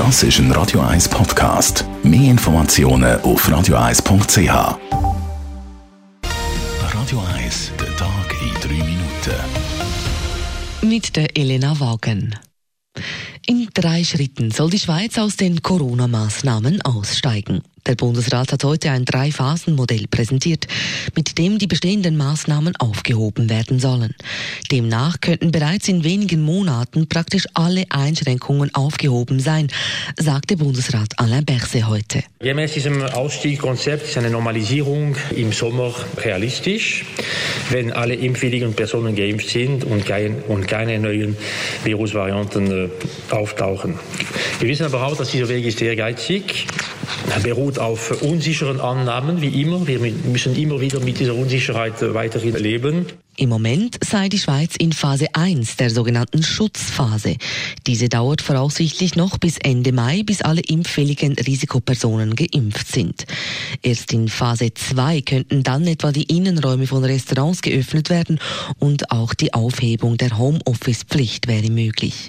Das ist ein Radio 1 Podcast. Mehr Informationen auf radio1.ch. Radio 1, der Tag in drei Minuten. Mit der Elena Wagen. In drei Schritten soll die Schweiz aus den Corona-Maßnahmen aussteigen. Der Bundesrat hat heute ein Drei-Phasen-Modell präsentiert, mit dem die bestehenden Maßnahmen aufgehoben werden sollen. Demnach könnten bereits in wenigen Monaten praktisch alle Einschränkungen aufgehoben sein, sagte Bundesrat Alain Berset heute. Gemäß diesem Ausstiegskonzept ist eine Normalisierung im Sommer realistisch, wenn alle impfwilligen Personen geimpft sind und, kein, und keine neuen Virusvarianten äh, auftauchen. Wir wissen aber auch, dass dieser Weg ist sehr geizig beruht auf unsicheren Annahmen, wie immer. Wir müssen immer wieder mit dieser Unsicherheit weiterhin leben. Im Moment sei die Schweiz in Phase 1 der sogenannten Schutzphase. Diese dauert voraussichtlich noch bis Ende Mai, bis alle impffälligen Risikopersonen geimpft sind. Erst in Phase 2 könnten dann etwa die Innenräume von Restaurants geöffnet werden und auch die Aufhebung der Homeoffice-Pflicht wäre möglich.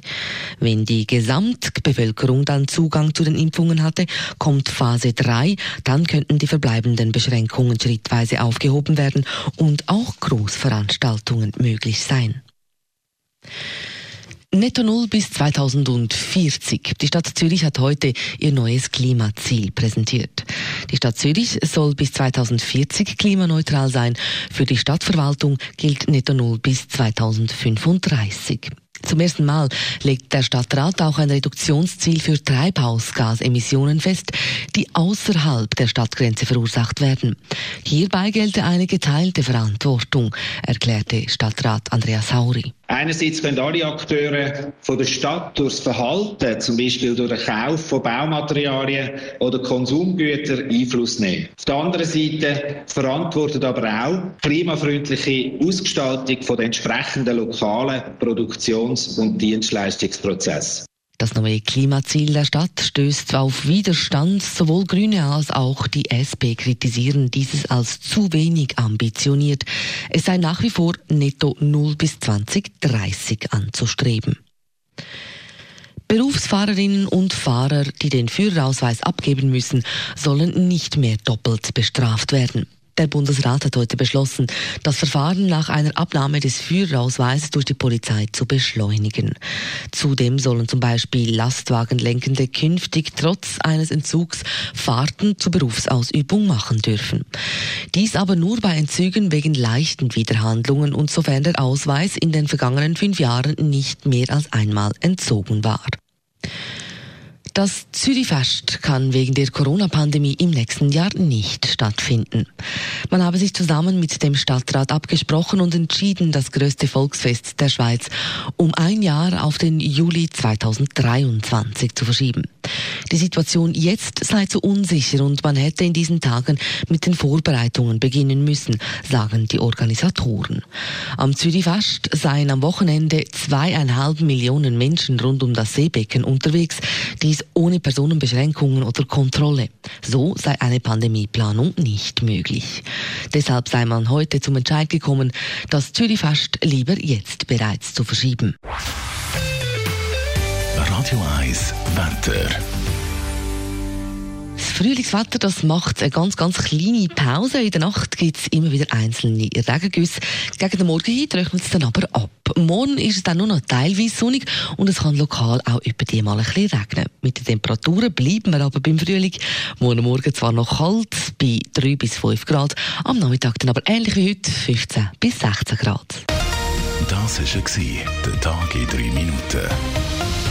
Wenn die Gesamtbevölkerung dann Zugang zu den Impfungen hatte, kommt Phase 3, dann könnten die verbleibenden Beschränkungen schrittweise aufgehoben werden und auch Großveranstaltungen Veranstaltungen möglich sein. Netto Null bis 2040. Die Stadt Zürich hat heute ihr neues Klimaziel präsentiert. Die Stadt Zürich soll bis 2040 klimaneutral sein. Für die Stadtverwaltung gilt Netto Null bis 2035. Zum ersten Mal legt der Stadtrat auch ein Reduktionsziel für Treibhausgasemissionen fest, die außerhalb der Stadtgrenze verursacht werden. Hierbei gelte eine geteilte Verantwortung, erklärte Stadtrat Andreas Hauri. Einerseits können alle Akteure von der Stadt durchs Verhalten, zum Beispiel durch den Kauf von Baumaterialien oder Konsumgütern, Einfluss nehmen. Auf der anderen Seite verantwortet aber auch klimafreundliche Ausgestaltung von den entsprechenden lokalen Produktions- und Dienstleistungsprozessen. Das neue Klimaziel der Stadt stößt auf Widerstand. Sowohl Grüne als auch die SP kritisieren dieses als zu wenig ambitioniert. Es sei nach wie vor netto 0 bis 2030 anzustreben. Berufsfahrerinnen und Fahrer, die den Führerausweis abgeben müssen, sollen nicht mehr doppelt bestraft werden. Der Bundesrat hat heute beschlossen, das Verfahren nach einer Abnahme des Führerausweises durch die Polizei zu beschleunigen. Zudem sollen zum Beispiel Lastwagenlenkende künftig trotz eines Entzugs Fahrten zur Berufsausübung machen dürfen. Dies aber nur bei Entzügen wegen leichten Widerhandlungen und sofern der Ausweis in den vergangenen fünf Jahren nicht mehr als einmal entzogen war. Das Zürichfest kann wegen der Corona-Pandemie im nächsten Jahr nicht stattfinden. Man habe sich zusammen mit dem Stadtrat abgesprochen und entschieden, das größte Volksfest der Schweiz um ein Jahr auf den Juli 2023 zu verschieben. Die Situation jetzt sei zu unsicher und man hätte in diesen Tagen mit den Vorbereitungen beginnen müssen, sagen die Organisatoren. Am Zürichfest seien am Wochenende zweieinhalb Millionen Menschen rund um das Seebecken unterwegs. Dies ohne Personenbeschränkungen oder Kontrolle. So sei eine Pandemieplanung nicht möglich. Deshalb sei man heute zum Entscheid gekommen, das Zürichfest lieber jetzt bereits zu verschieben. Radio 1 Wetter. Frühlingswetter, das macht eine ganz, ganz kleine Pause. In der Nacht gibt es immer wieder einzelne Regengüsse. Gegen den Morgen hin trocknet es dann aber ab. Morgen ist es dann nur noch teilweise sonnig und es kann lokal auch über die mal ein bisschen regnen. Mit den Temperaturen bleiben wir aber beim Frühling. Morgen Morgen zwar noch kalt, bei 3 bis 5 Grad, am Nachmittag dann aber ähnlich wie heute, 15 bis 16 Grad. Das war der Tag in 3 Minuten.